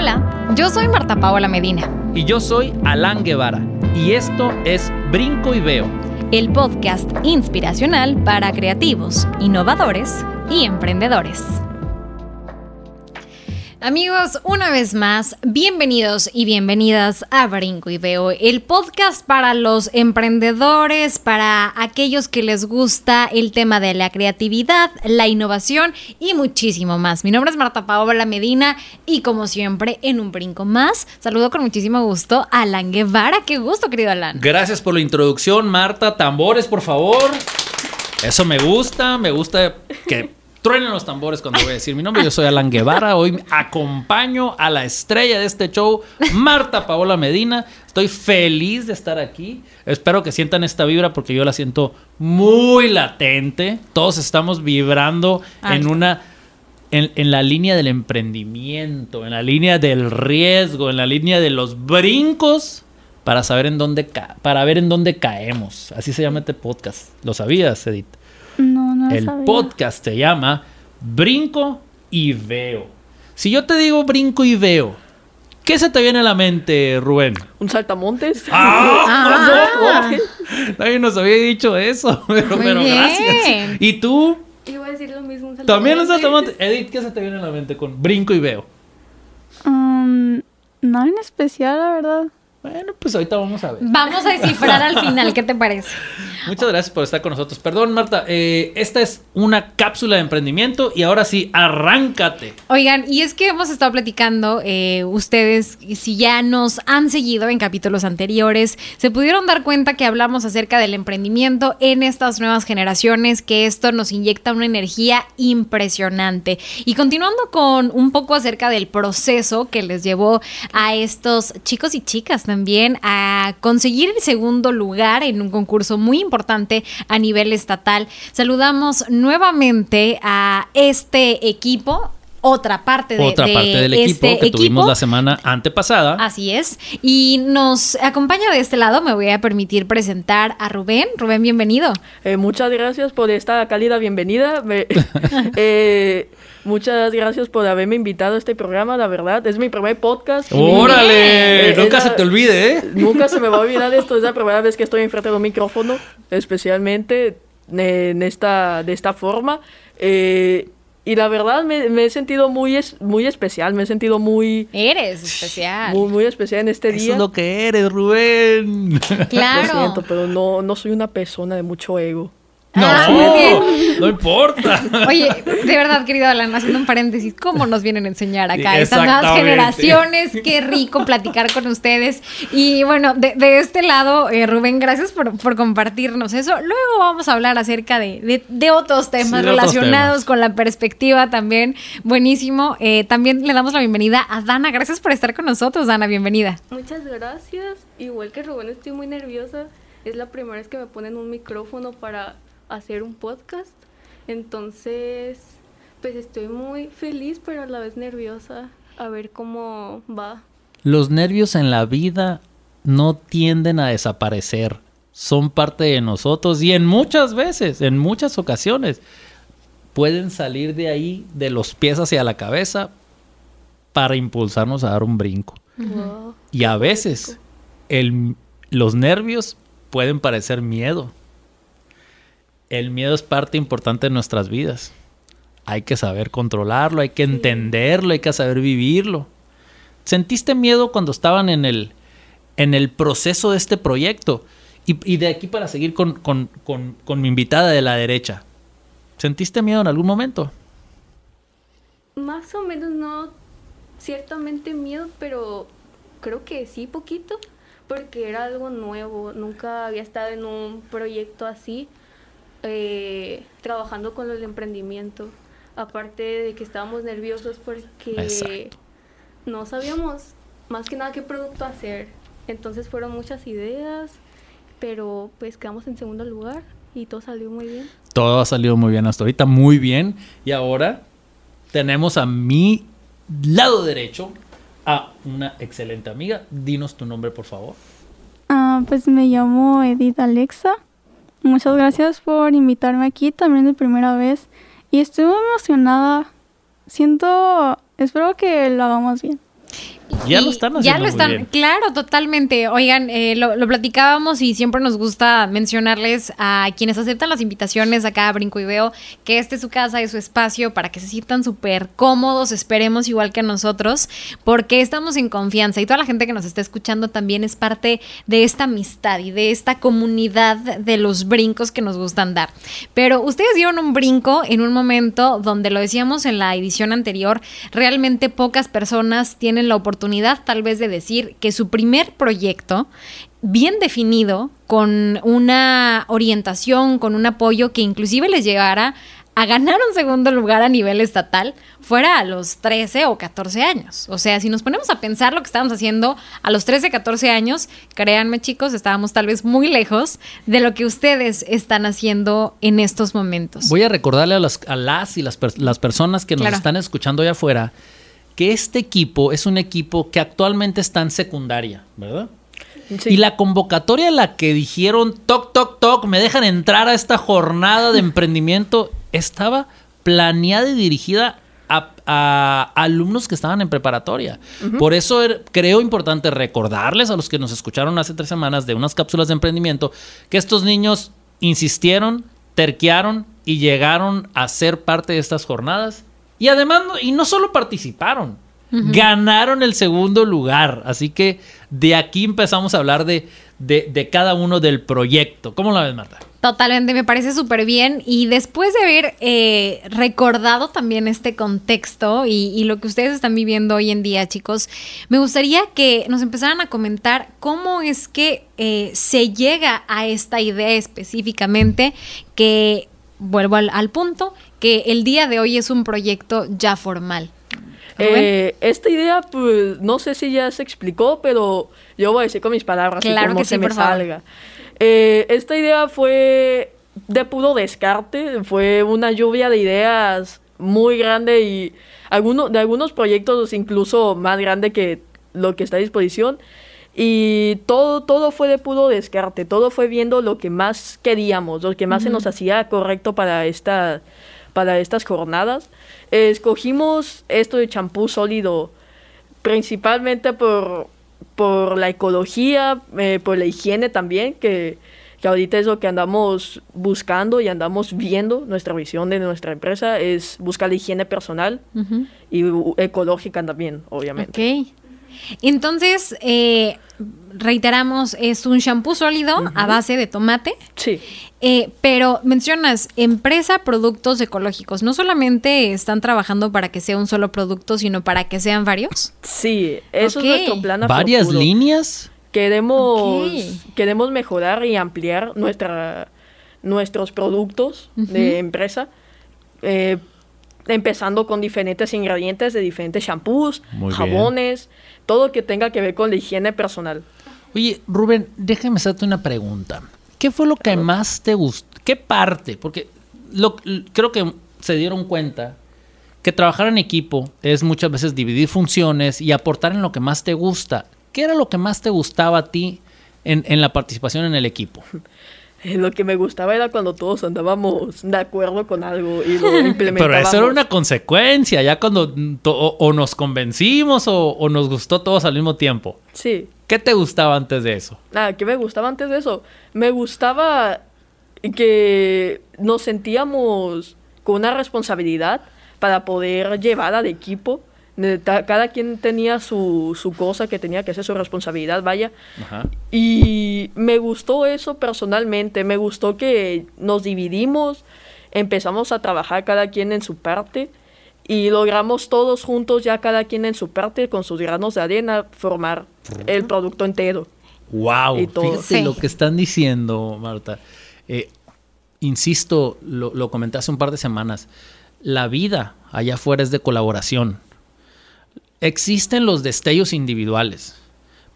Hola, yo soy Marta Paola Medina. Y yo soy Alan Guevara. Y esto es Brinco y Veo. El podcast inspiracional para creativos, innovadores y emprendedores. Amigos, una vez más, bienvenidos y bienvenidas a Brinco y Veo, el podcast para los emprendedores, para aquellos que les gusta el tema de la creatividad, la innovación y muchísimo más. Mi nombre es Marta Paola Medina y como siempre, en un brinco más, saludo con muchísimo gusto a Alan Guevara. Qué gusto, querido Alan. Gracias por la introducción, Marta. Tambores, por favor. Eso me gusta, me gusta que truenen los tambores cuando voy a decir mi nombre. Yo soy Alan Guevara. Hoy acompaño a la estrella de este show, Marta Paola Medina. Estoy feliz de estar aquí. Espero que sientan esta vibra porque yo la siento muy latente. Todos estamos vibrando en una. En, en, la línea del emprendimiento, en la línea del riesgo, en la línea de los brincos para saber en dónde para ver en dónde caemos. Así se llama este podcast. ¿Lo sabías, Edith? No, El sabía. podcast se llama Brinco y Veo. Si yo te digo brinco y veo, ¿qué se te viene a la mente, Rubén? ¿Un saltamontes? ¡Ah! Nadie nos había dicho eso, pero, Muy pero bien. gracias. ¿Y tú? Iba a decir lo mismo. Un También un saltamontes. Edith, ¿qué se te viene a la mente con brinco y veo? Um, no en especial, la verdad. Bueno, pues ahorita vamos a ver. Vamos a descifrar al final, ¿qué te parece? Muchas gracias por estar con nosotros. Perdón, Marta, eh, esta es una cápsula de emprendimiento y ahora sí, arráncate. Oigan, y es que hemos estado platicando, eh, ustedes, si ya nos han seguido en capítulos anteriores, se pudieron dar cuenta que hablamos acerca del emprendimiento en estas nuevas generaciones, que esto nos inyecta una energía impresionante. Y continuando con un poco acerca del proceso que les llevó a estos chicos y chicas también a conseguir el segundo lugar en un concurso muy importante a nivel estatal, saludamos nuevamente a este equipo otra parte de, Otra de parte del equipo este que tuvimos equipo. la semana antepasada. Así es. Y nos acompaña de este lado, me voy a permitir presentar a Rubén. Rubén, bienvenido. Eh, muchas gracias por esta cálida bienvenida. Me- eh, muchas gracias por haberme invitado a este programa, la verdad. Es mi primer podcast. ¡Órale! Eh, Nunca se te olvide, ¿eh? Nunca se me va a olvidar esto. Es la primera vez que estoy enfrente de un micrófono, especialmente en esta, de esta forma. Eh, y la verdad me, me he sentido muy, es- muy especial, me he sentido muy, Eres especial. muy, muy especial en este Eso día. es lo que eres, Rubén. Claro. Lo siento, pero no, no soy una persona de mucho ego. No, Ah, no importa. Oye, de verdad, querido Alan, haciendo un paréntesis, ¿cómo nos vienen a enseñar acá estas nuevas generaciones? Qué rico platicar con ustedes. Y bueno, de, de este lado, eh, Rubén, gracias por, por compartirnos eso. Luego vamos a hablar acerca de, de- de otros temas Sí, de otros relacionados temas. con la perspectiva también. Buenísimo. Eh, también le damos la bienvenida a Dana. Gracias por estar con nosotros, Dana. Bienvenida. Muchas gracias. Igual que Rubén, estoy muy nerviosa. Es la primera vez que me ponen un micrófono para hacer un podcast. Entonces, pues estoy muy feliz, pero a la vez nerviosa. A ver cómo va. Los nervios en la vida no tienden a desaparecer. Son parte de nosotros y en muchas veces, en muchas ocasiones, pueden salir de ahí, de los pies hacia la cabeza, para impulsarnos a dar un brinco. Wow. Y a veces el- los nervios pueden parecer miedo. El miedo es parte importante de nuestras vidas. Hay que saber controlarlo, hay que entenderlo, hay que saber vivirlo. ¿Sentiste miedo cuando estaban en el, en el proceso de este proyecto? Y, y de aquí para seguir con, con- con- con mi invitada de la derecha. ¿Sentiste miedo en algún momento? Más o menos no ciertamente miedo, pero creo que sí poquito, porque era algo nuevo. Nunca había estado en un proyecto así, eh, trabajando con el emprendimiento. Aparte de que estábamos nerviosos porque Exacto. no sabíamos más que nada qué producto hacer. Entonces fueron muchas ideas, pero pues quedamos en segundo lugar y todo salió muy bien. Todo ha salido muy bien hasta ahorita, muy bien. Y ahora tenemos a mi lado derecho a una excelente amiga. Dinos tu nombre, por favor. Ah, pues me llamo Edith Alexa. Muchas gracias por invitarme aquí también de primera vez. Y estoy emocionada. Siento, espero que lo hagamos bien. Ya lo están haciendo. Ya lo muy están, bien. claro, totalmente. Oigan, eh, lo, lo platicábamos y siempre nos gusta mencionarles a quienes aceptan las invitaciones acá a Brinco y Veo que este es su casa, es su espacio para que se sientan súper cómodos, esperemos igual que nosotros, porque estamos en confianza y toda la gente que nos está escuchando también es parte de esta amistad y de esta comunidad de los brincos que nos gustan dar. Pero ustedes dieron un brinco en un momento donde lo decíamos en la edición anterior, realmente pocas personas tienen la oportunidad tal vez de decir que su primer proyecto bien definido, con una orientación, con un apoyo que inclusive les llegara a ganar un segundo lugar a nivel estatal fuera a los 13 o 14 años. O sea, si nos ponemos a pensar lo que estábamos haciendo a los 13, 14 años, créanme chicos, estábamos tal vez muy lejos de lo que ustedes están haciendo en estos momentos. Voy a recordarle a las, a las y las, las personas que nos Claro. están escuchando allá afuera que este equipo es un equipo que actualmente está en secundaria, ¿verdad? Sí. Y la convocatoria a la que dijeron, toc, toc, toc, me dejan entrar a esta jornada de emprendimiento, estaba planeada y dirigida a, a alumnos que estaban en preparatoria. Por eso er- creo importante recordarles a los que nos escucharon hace tres semanas de unas cápsulas de emprendimiento que estos niños insistieron, terquearon y llegaron a ser parte de estas jornadas. Y además, y no solo participaron, ganaron el segundo lugar. Así que de aquí empezamos a hablar de, de, de cada uno del proyecto. ¿Cómo la ves, Marta? Totalmente, me parece súper bien. Y después de haber eh, recordado también este contexto y, y lo que ustedes están viviendo hoy en día, chicos, me gustaría que nos empezaran a comentar cómo es que eh, se llega a esta idea específicamente que, vuelvo al, al punto, que el día de hoy es un proyecto ya formal. Eh, esta idea, pues, no sé si ya se explicó, pero yo voy a decir con mis palabras y Claro como que se sí, me salga. Eh, esta idea fue de puro descarte, fue una lluvia de ideas muy grande y alguno, de algunos proyectos incluso más grande que lo que está a disposición. Y todo, todo fue de puro descarte, todo fue viendo lo que más queríamos, lo que más se nos hacía correcto para, esta, para estas jornadas. Escogimos esto de champú sólido principalmente por, por la ecología, eh, por la higiene también, que, que ahorita es lo que andamos buscando y andamos viendo. Nuestra visión de nuestra empresa es buscar la higiene personal Ujú. y ecológica también, obviamente. Ok. Entonces, eh, reiteramos, es un shampoo sólido a base de tomate. Sí. Eh, pero mencionas empresa productos ecológicos. No solamente están trabajando para que sea un solo producto, sino para que sean varios. Sí, eso es nuestro plan a ¿Varias futuro. líneas? Queremos, queremos mejorar y ampliar nuestra, nuestros productos de empresa, eh, empezando con diferentes ingredientes de diferentes shampoos, Muy bien. jabones, todo que tenga que ver con la higiene personal. Oye, Rubén, déjame hacerte una pregunta. ¿Qué fue lo que más te gustó? ¿Qué parte? Porque lo, creo que se dieron cuenta que trabajar en equipo es muchas veces dividir funciones y aportar en lo que más te gusta. ¿Qué era lo que más te gustaba a ti en, en la participación en el equipo? Eh, Lo que me gustaba era cuando todos andábamos de acuerdo con algo y lo implementábamos. Pero eso era una consecuencia, ya cuando o nos convencimos o, o nos gustó todos al mismo tiempo. Sí. ¿Qué te gustaba antes de eso? Ah, ¿qué me gustaba antes de eso? Me gustaba que nos sentíamos con una responsabilidad para poder llevar al equipo. Cada quien tenía su, su cosa que tenía que hacer, su responsabilidad, vaya. Ajá. Y me gustó eso personalmente, me gustó que nos dividimos, empezamos a trabajar cada quien en su parte y logramos todos juntos, ya cada quien en su parte, con sus granos de arena, formar el producto entero. Wow, Y todo. fíjate Sí. lo que están diciendo, Marta. Eh, insisto, lo, lo comenté hace un par de semanas. La vida allá afuera es de colaboración. Existen los destellos individuales,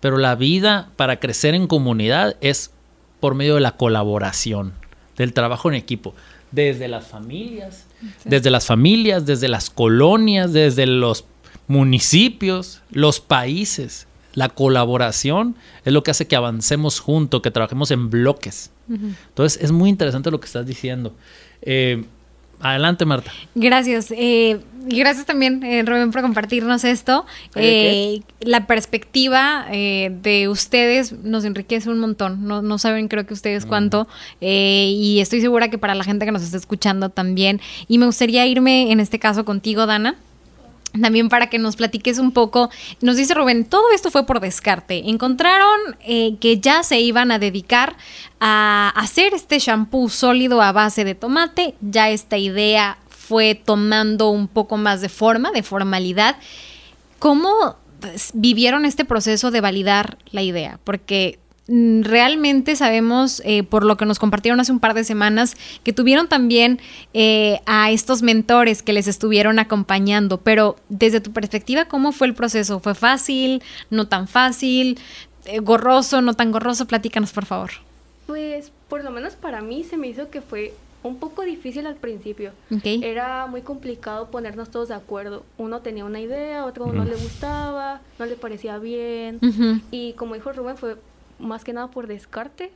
pero la vida para crecer en comunidad es por medio de la colaboración, del trabajo en equipo, desde las familias, desde las familias, desde las colonias, desde los municipios, los países. La colaboración es lo que hace que avancemos juntos, que trabajemos en bloques. Entonces es muy interesante lo que estás diciendo. Eh, Adelante, Marta. Gracias. Eh, y gracias también, eh, Rubén, por compartirnos esto. ¿De Eh, la perspectiva eh, de ustedes nos enriquece un montón. No, no saben, creo que ustedes cuánto. Eh, y estoy segura que para la gente que nos está escuchando también. Y me gustaría irme, en este caso, contigo, Dana. También para que nos platiques un poco. Nos dice Rubén, todo esto fue por descarte. Encontraron eh, que ya se iban a dedicar a hacer este shampoo sólido a base de tomate. Ya esta idea fue tomando un poco más de forma, de formalidad. ¿Cómo vivieron este proceso de validar la idea? Porque realmente sabemos, eh, por lo que nos compartieron hace un par de semanas, que tuvieron también eh, a estos mentores que les estuvieron acompañando, pero desde tu perspectiva, ¿cómo fue el proceso? ¿Fue fácil? ¿No tan fácil? Eh, ¿Gorroso? ¿No tan gorroso? Platícanos, por favor. Pues por lo menos para mí se me hizo que fue un poco difícil al principio. Era muy complicado ponernos todos de acuerdo. Uno tenía una idea, otro no le gustaba, no le parecía bien. Y como dijo Rubén, fue más que nada por descarte.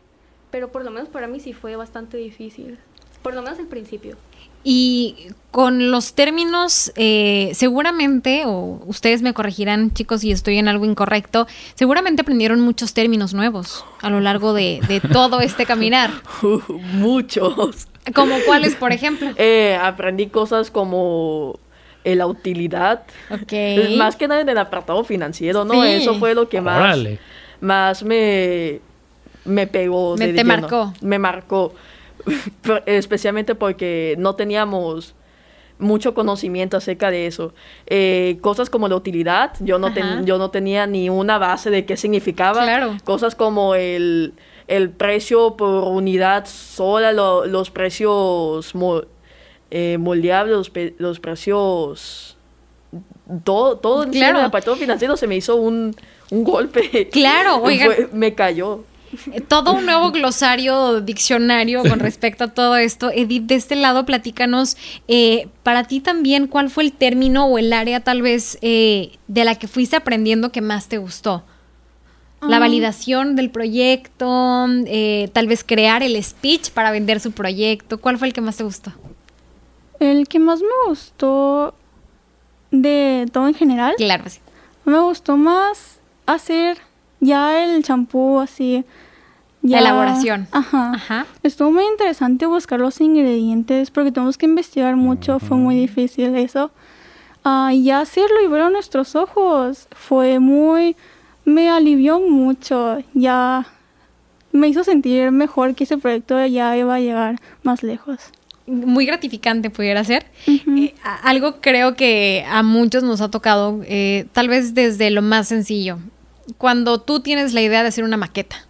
Pero por lo menos para mí sí fue bastante difícil. Por lo menos al principio. Y con los términos, eh, seguramente, o ustedes me corregirán, chicos, si estoy en algo incorrecto, seguramente aprendieron muchos términos nuevos a lo largo de, de todo este caminar. Muchos. Como cuáles, por ejemplo. Eh, aprendí cosas como eh, la utilidad. Ok. Más que nada en el apartado financiero, ¿no? Sí. Eso fue lo que más, Órale. Más me, me pegó. Me- te lleno. marcó. Me marcó. Especialmente porque no teníamos mucho conocimiento acerca de eso. Eh, cosas como la utilidad, yo no, ten- yo no tenía ni una base de qué significaba. Claro. Cosas como el, el precio por unidad sola, lo- los precios mo- eh, moldeables, los, pe- los precios... Todo, todo Claro. el financiero se me hizo un, un golpe. Claro, oigan. Fue- me cayó. Eh, Todo un nuevo glosario, diccionario con respecto a todo esto. Edith, de este lado, platícanos, eh, para ti también, ¿cuál fue el término o el área tal vez eh, de la que fuiste aprendiendo que más te gustó? La Ah. validación del proyecto, eh, tal vez crear el speech para vender su proyecto. ¿Cuál fue el que más te gustó? El que más me gustó de todo en general, Claro, sí. me gustó más hacer ya el champú así. La ya- elaboración. Ajá. Ajá. Estuvo muy interesante buscar los ingredientes porque tenemos que investigar mucho, fue muy difícil eso. Ah, y ya hacerlo y ver a nuestros ojos fue muy, me alivió mucho, ya me hizo sentir mejor que ese proyecto ya iba a llegar más lejos. muy gratificante pudiera ser. Eh, a- algo creo que a muchos nos ha tocado, eh, tal vez desde lo más sencillo. Cuando tú tienes la idea de hacer una maqueta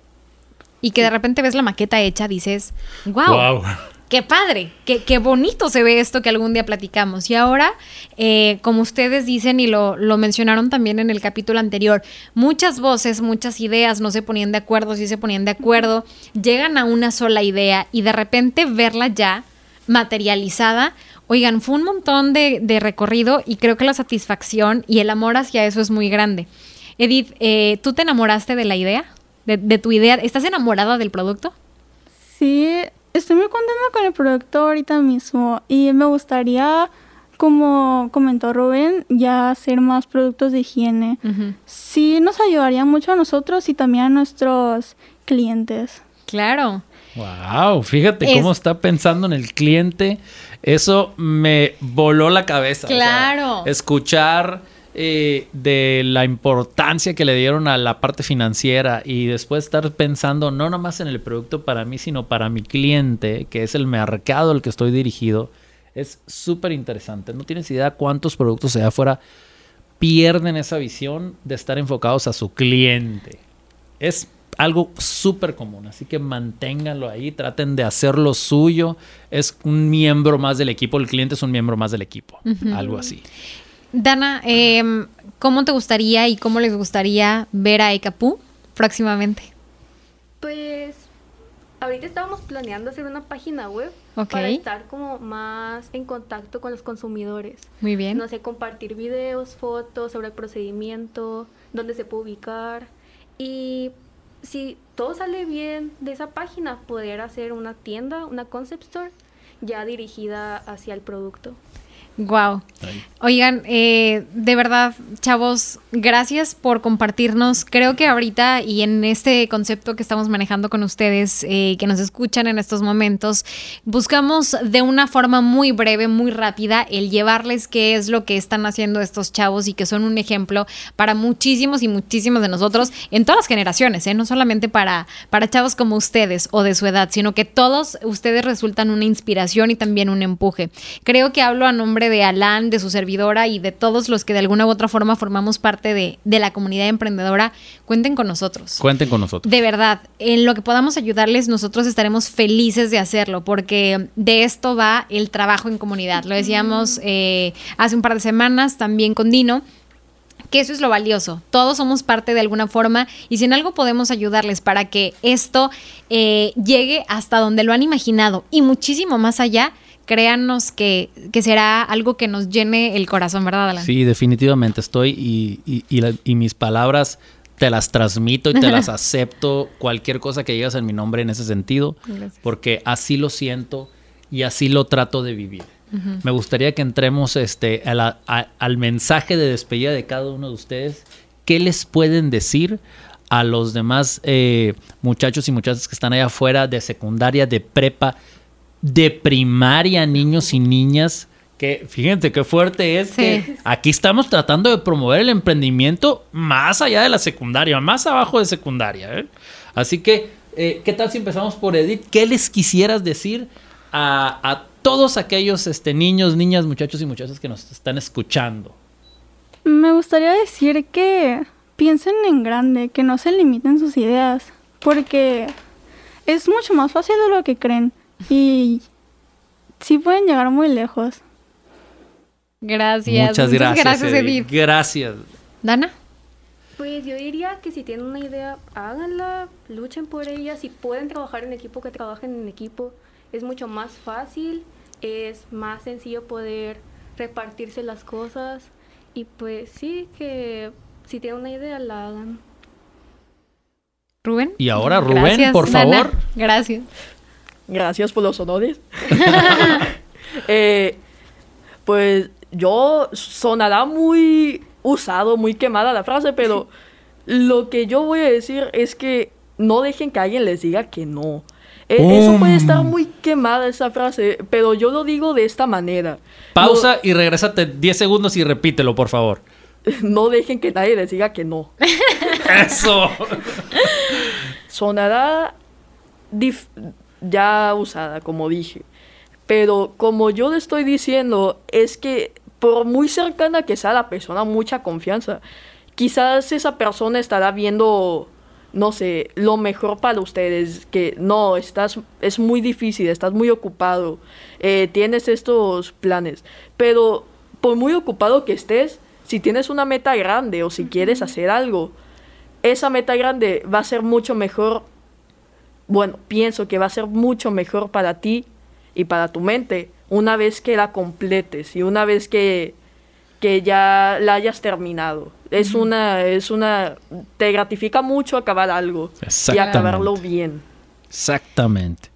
y que de repente ves la maqueta hecha, dices, wow, Guau. qué padre, qué, qué bonito se ve esto que algún día platicamos. Y ahora, eh, como ustedes dicen y lo, lo mencionaron también en el capítulo anterior, muchas voces, muchas ideas no se ponían de acuerdo, sí se ponían de acuerdo, llegan a una sola idea y de repente verla ya materializada. Oigan, fue un montón de, de recorrido y creo que la satisfacción y el amor hacia eso es muy grande. Edith, eh, ¿tú te enamoraste de la idea? De, de tu idea? ¿Estás enamorada del producto? Sí, estoy muy contenta con el producto ahorita mismo y me gustaría, como comentó Rubén, ya hacer más productos de higiene. Sí, nos ayudaría mucho a nosotros y también a nuestros clientes. Claro. Wow, fíjate Es- cómo está pensando en el cliente. Eso me voló la cabeza. o sea, Claro. escuchar eh, de la importancia que le dieron a la parte financiera y después estar pensando no nomás en el producto para mí, sino para mi cliente, que es el mercado al que estoy dirigido, es súper interesante. No tienes idea cuántos productos allá afuera pierden esa visión de estar enfocados a su cliente. Es algo súper común, así que manténganlo ahí, traten de hacerlo suyo. Es un miembro más del equipo, el cliente es un miembro más del equipo, algo así. Dana, em, ¿cómo te gustaría y cómo les gustaría ver a Ecapú próximamente? Pues ahorita estábamos planeando hacer una página web para estar como más en contacto con los consumidores. Muy bien. No sé, compartir videos, fotos sobre el procedimiento, dónde se puede ubicar. Y si todo sale bien de esa página, poder hacer una tienda, una concept store, ya dirigida hacia el producto. Wow. Oigan, eh, de verdad, chavos, gracias por compartirnos. Creo que ahorita y en este concepto que estamos manejando con ustedes, eh, que nos escuchan en estos momentos, buscamos de una forma muy breve, muy rápida, el llevarles qué es lo que están haciendo estos chavos y que son un ejemplo para muchísimos y muchísimos de nosotros en todas las generaciones, ¿eh? no solamente para, para chavos como ustedes o de su edad, sino que todos ustedes resultan una inspiración y también un empuje. Creo que hablo a nombre de Alan, de su servidora y de todos los que de alguna u otra forma formamos parte de, de la comunidad emprendedora, cuenten con nosotros. Cuenten con nosotros. De verdad, en lo que podamos ayudarles, nosotros estaremos felices de hacerlo, porque de esto va el trabajo en comunidad. Lo decíamos eh, hace un par de semanas también con Dino que eso es lo valioso. Todos somos parte de alguna forma y si en algo podemos ayudarles para que esto eh, llegue hasta donde lo han imaginado y muchísimo más allá, créannos que, que, será algo que nos llene el corazón, ¿verdad, Alan? Sí, definitivamente estoy y, y, y, la, y mis palabras te las transmito y te las acepto, cualquier cosa que digas en mi nombre en ese sentido, Gracias. porque así lo siento y así lo trato de vivir. Uh -huh. Me gustaría que entremos este, a la, a, al mensaje de despedida de cada uno de ustedes. ¿Qué les pueden decir a los demás eh, muchachos y muchachas que están allá afuera de secundaria, de prepa, de primaria, niños y niñas? Que fíjense qué fuerte es sí. que aquí estamos tratando de promover el emprendimiento más allá de la secundaria, más abajo de secundaria. ¿eh? Así que, eh, ¿qué tal si empezamos por Edith? ¿Qué les quisieras decir a, a todos aquellos este, niños, niñas, muchachos y muchachas que nos están escuchando? Me gustaría decir que piensen en grande, que no se limiten sus ideas, porque es mucho más fácil de lo que creen y sí pueden llegar muy lejos. Gracias. Muchas gracias. Muchas gracias, Edith. Gracias. Dana. Pues yo diría que si tienen una idea, háganla, luchen por ella. Si pueden trabajar en equipo, que trabajen en equipo. Es mucho más fácil, es más sencillo poder repartirse las cosas. Y pues sí, que si tienen una idea, la hagan. Rubén. Y ahora, Rubén, Gracias, por favor. Gracias. Gracias por los honores. eh, pues yo sonará muy usado, muy quemada la frase, pero lo que yo voy a decir es que no dejen que alguien les diga que no. Eh, um. Eso puede estar muy quemada esa frase, pero yo lo digo de esta manera. Pausa no, y regrésate 10 segundos y repítelo, por favor. No dejen que nadie les diga que no. Eso. Sonará ya usada, como dije. Pero como yo le estoy diciendo, es que por muy cercana que sea la persona, mucha confianza. Quizás esa persona estará viendo, no sé, lo mejor para ustedes, que no, estás, es muy difícil, estás muy ocupado, eh, tienes estos planes. Pero por muy ocupado que estés, si tienes una meta grande o si quieres hacer algo, esa meta grande va a ser mucho mejor, bueno, pienso que va a ser mucho mejor para ti y para tu mente una vez que la completes y una vez que, que ya la hayas terminado. Es una, es una, te gratifica mucho acabar algo y acabarlo bien. Exactamente.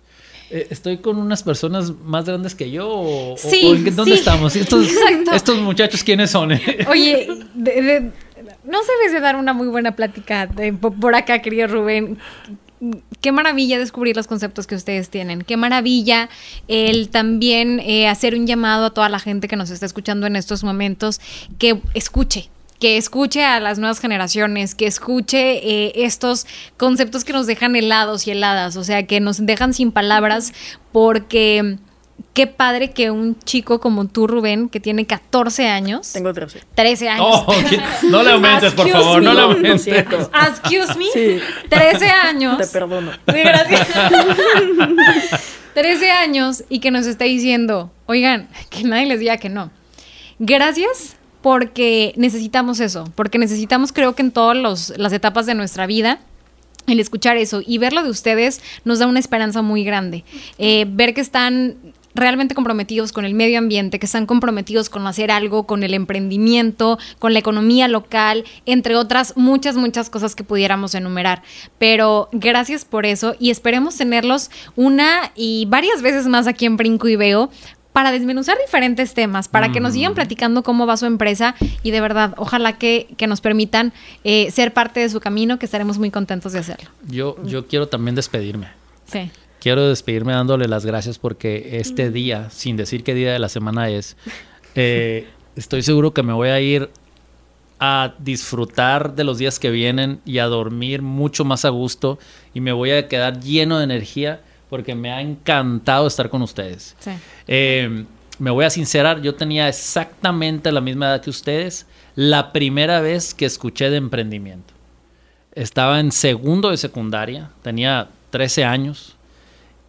Eh, ¿Estoy con unas personas más grandes que yo? ¿O, sí, o en dónde sí. estamos? ¿Estos, ¿Estos, muchachos quiénes son? Oye, de, de, no sabes de dar una muy buena plática de, por acá, querido Rubén qué maravilla descubrir los conceptos que ustedes tienen. Qué maravilla el también eh, hacer un llamado a toda la gente que nos está escuchando en estos momentos que escuche. Que escuche a las nuevas generaciones, que escuche eh, estos conceptos que nos dejan helados y heladas, o sea, que nos dejan sin palabras, porque qué padre que un chico como tú, Rubén, que tiene 14 años. Tengo 13. 13 años. Oh, no le aumentes, por favor, no le aumentes. Excuse me. Sí. 13 años. Te perdono. Sí, gracias. 13 años y que nos está diciendo, oigan, que nadie les diga que no. Gracias porque necesitamos eso, porque necesitamos creo que en todas las etapas de nuestra vida el escuchar eso y verlo de ustedes nos da una esperanza muy grande. Eh, ver que están realmente comprometidos con el medio ambiente, que están comprometidos con hacer algo, con el emprendimiento, con la economía local, entre otras muchas, muchas cosas que pudiéramos enumerar. Pero gracias por eso y esperemos tenerlos una y varias veces más aquí en Brinco y Veo para desmenuzar diferentes temas, para que nos sigan platicando cómo va su empresa y de verdad, ojalá que, que nos permitan eh, ser parte de su camino, que estaremos muy contentos de hacerlo. Yo, yo quiero también despedirme. Sí. Quiero despedirme dándole las gracias porque este día, sin decir qué día de la semana es, eh, estoy seguro que me voy a ir a disfrutar de los días que vienen y a dormir mucho más a gusto y me voy a quedar lleno de energía porque me ha encantado estar con ustedes. Sí. Eh, me voy a sincerar, yo tenía exactamente la misma edad que ustedes la primera vez que escuché de emprendimiento. Estaba en segundo de secundaria, tenía 13 años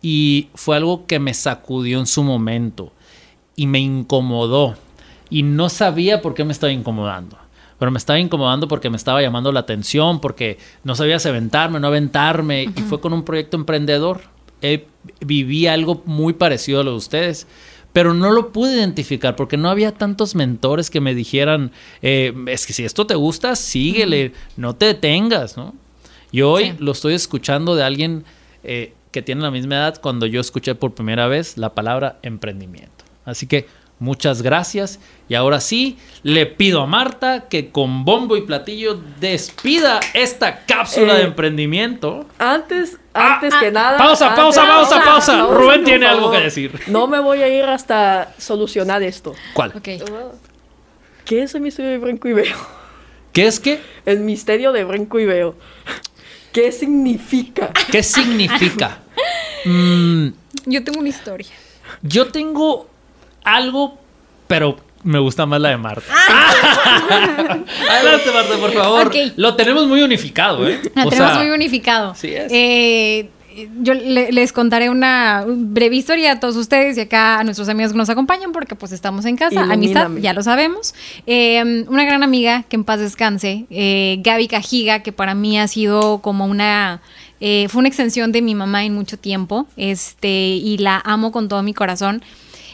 y fue algo que me sacudió en su momento y me incomodó y no sabía por qué me estaba incomodando. Pero me estaba incomodando porque me estaba llamando la atención, porque no sabía si aventarme, no aventarme. Y fue con un proyecto emprendedor. Eh, viví algo muy parecido a lo de ustedes pero no lo pude identificar porque no había tantos mentores que me dijeran, eh, es que si esto te gusta, síguele, no te detengas, ¿no? Y hoy Sí. lo estoy escuchando de alguien eh, que tiene la misma edad cuando yo escuché por primera vez la palabra emprendimiento. Así que muchas gracias y ahora sí le pido a Marta que con bombo y platillo despida esta cápsula Eh, de emprendimiento. Antes, Ah, antes ah, que nada. pausa, antes- pausa, pausa, pausa. Rubén tiene algo que decir. No me voy a ir hasta solucionar esto. ¿Cuál? Ok. Oh, ¿Qué es el misterio de Brinco y Veo? ¿Qué es que? El misterio de Brinco y Veo. ¿Qué significa? ¿Qué significa? Mm, Yo tengo una historia. yo tengo algo, pero me gusta más la de Marta. Adelante, Marta, por favor. Lo tenemos muy unificado, ¿eh? La O tenemos sea, muy unificado. sí es. Eh, yo le- les contaré una breve historia a todos ustedes y acá a nuestros amigos que nos acompañan porque pues estamos en casa. Amistad, ya lo sabemos. Eh, una gran amiga que en paz descanse, eh, Gaby Cajiga, que para mí ha sido como una... eh, fue una extensión de mi mamá en mucho tiempo este, y la amo con todo mi corazón.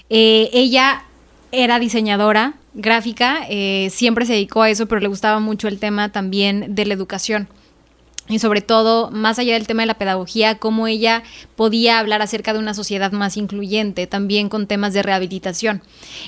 Eh, ella era diseñadora gráfica, eh, siempre se dedicó a eso, pero le gustaba mucho el tema también de la educación. Y sobre todo, más allá del tema de la pedagogía, cómo ella podía hablar acerca de una sociedad más incluyente, también con temas de rehabilitación.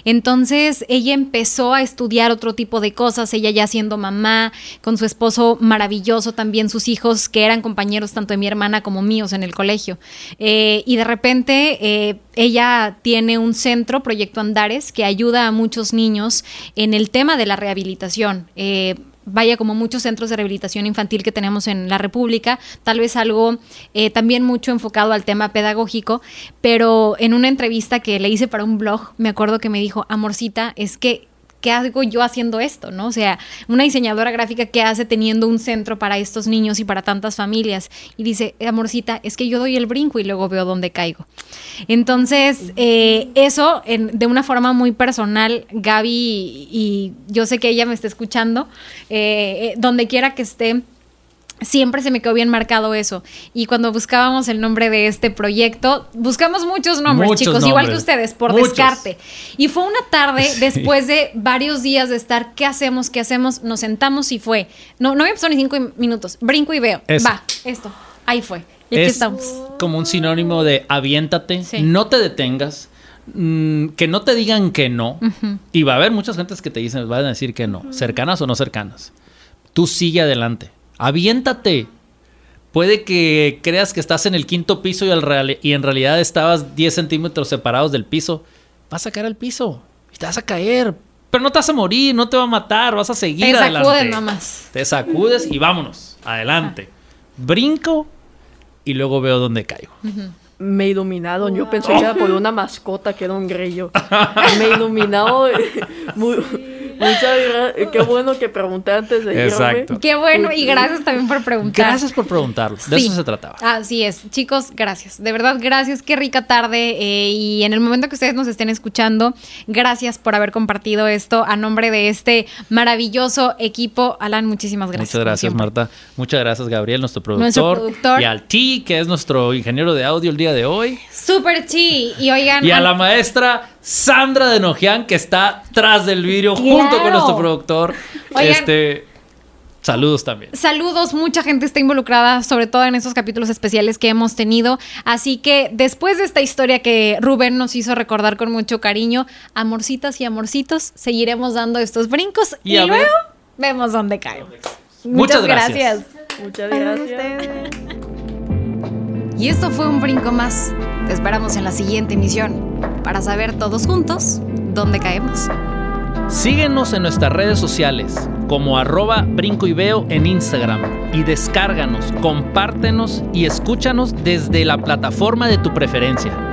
Entonces, ella empezó a estudiar otro tipo de cosas, ella ya siendo mamá, con su esposo maravilloso, también sus hijos, que eran compañeros tanto de mi hermana como míos en el colegio. Eh, y de repente, eh, ella tiene un centro, Proyecto Andares, que ayuda a muchos niños en el tema de la rehabilitación. Eh, vaya como muchos centros de rehabilitación infantil que tenemos en la República, tal vez algo eh, también mucho enfocado al tema pedagógico, pero en una entrevista que le hice para un blog, me acuerdo que me dijo, amorcita, es que ¿qué hago yo haciendo esto? ¿no? O sea, una diseñadora gráfica que hace teniendo un centro para estos niños y para tantas familias. Y dice, amorcita, es que yo doy el brinco y luego veo dónde caigo. Entonces, eh, eso en- de una forma muy personal, Gaby, y, y yo sé que ella me está escuchando, eh, eh, donde quiera que esté, siempre se me quedó bien marcado eso. Y cuando buscábamos el nombre de este proyecto, buscamos muchos nombres, Muchos chicos, igual que ustedes, por Muchos. descarte. Y fue una tarde, Sí. después de varios días de estar, ¿qué hacemos? ¿Qué hacemos? Nos sentamos y fue. No, no había pasado ni cinco minutos. Brinco y veo. Eso. Va, esto. Ahí fue. Y aquí es estamos. como un sinónimo de aviéntate, Sí. no te detengas, mm, que no te digan que no. Y va a haber muchas gentes que te dicen, van a decir que no, cercanas o no cercanas. Tú sigue adelante, aviéntate. Puede que creas que estás en el quinto piso y, al real- y en realidad estabas 10 centímetros separados del piso. Vas a caer al piso y te vas a caer. Pero no te vas a morir, no te va a matar, vas a seguir Te adelante. sacudes nomás. Te sacudes y vámonos, adelante. Brinco y luego veo dónde caigo. Me iluminaron. Yo pensé que era por una mascota que era un grillo. Me iluminado. muy- Muchas gracias. Qué bueno que pregunté antes de irme. Exacto. Qué bueno y gracias también por preguntar. Gracias por preguntarlo. De Sí. eso se trataba. Así es, chicos, gracias. De verdad, gracias. Qué rica tarde. eh, y en el momento que ustedes nos estén escuchando, gracias por haber compartido esto a nombre de este maravilloso equipo. Alan, muchísimas gracias. Muchas gracias. Marta. Muchas gracias, Gabriel, nuestro productor. Nuestro productor. Y al T, que es nuestro ingeniero de audio el día de hoy. Super chi. Y oigan. Y a la maestra Sandra de Nojian, que está tras del vidrio junto con nuestro productor. Oigan. Este. Saludos también. Saludos, mucha gente está involucrada, sobre todo en estos capítulos especiales que hemos tenido. Así que después de esta historia que Rubén nos hizo recordar con mucho cariño, amorcitas y amorcitos, seguiremos dando estos brincos Y y, a ver. luego vemos dónde caemos. Muchas Muchas gracias. gracias. Muchas Gracias a gracias. ustedes. Y esto fue un brinco más. Te esperamos en la siguiente emisión para saber todos juntos dónde caemos. Síguenos en nuestras redes sociales como arroba brinco y veo en Instagram y descárganos, compártenos y escúchanos desde la plataforma de tu preferencia.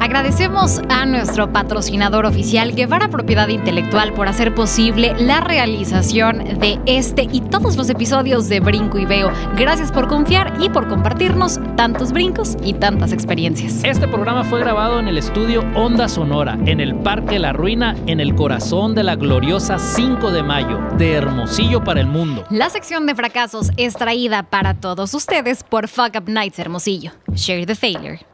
Agradecemos a nuestro patrocinador oficial Guevara Propiedad Intelectual por hacer posible la realización de este y todos los episodios de Brinco y Veo. Gracias por confiar y por compartirnos tantos brincos y tantas experiencias. Este programa fue grabado en el estudio Onda Sonora, en el Parque La Ruina, en el corazón de la gloriosa 5 de mayo, de Hermosillo para el mundo. La sección de fracasos es traída para todos ustedes por Fuck Up Nights Hermosillo. Share the failure.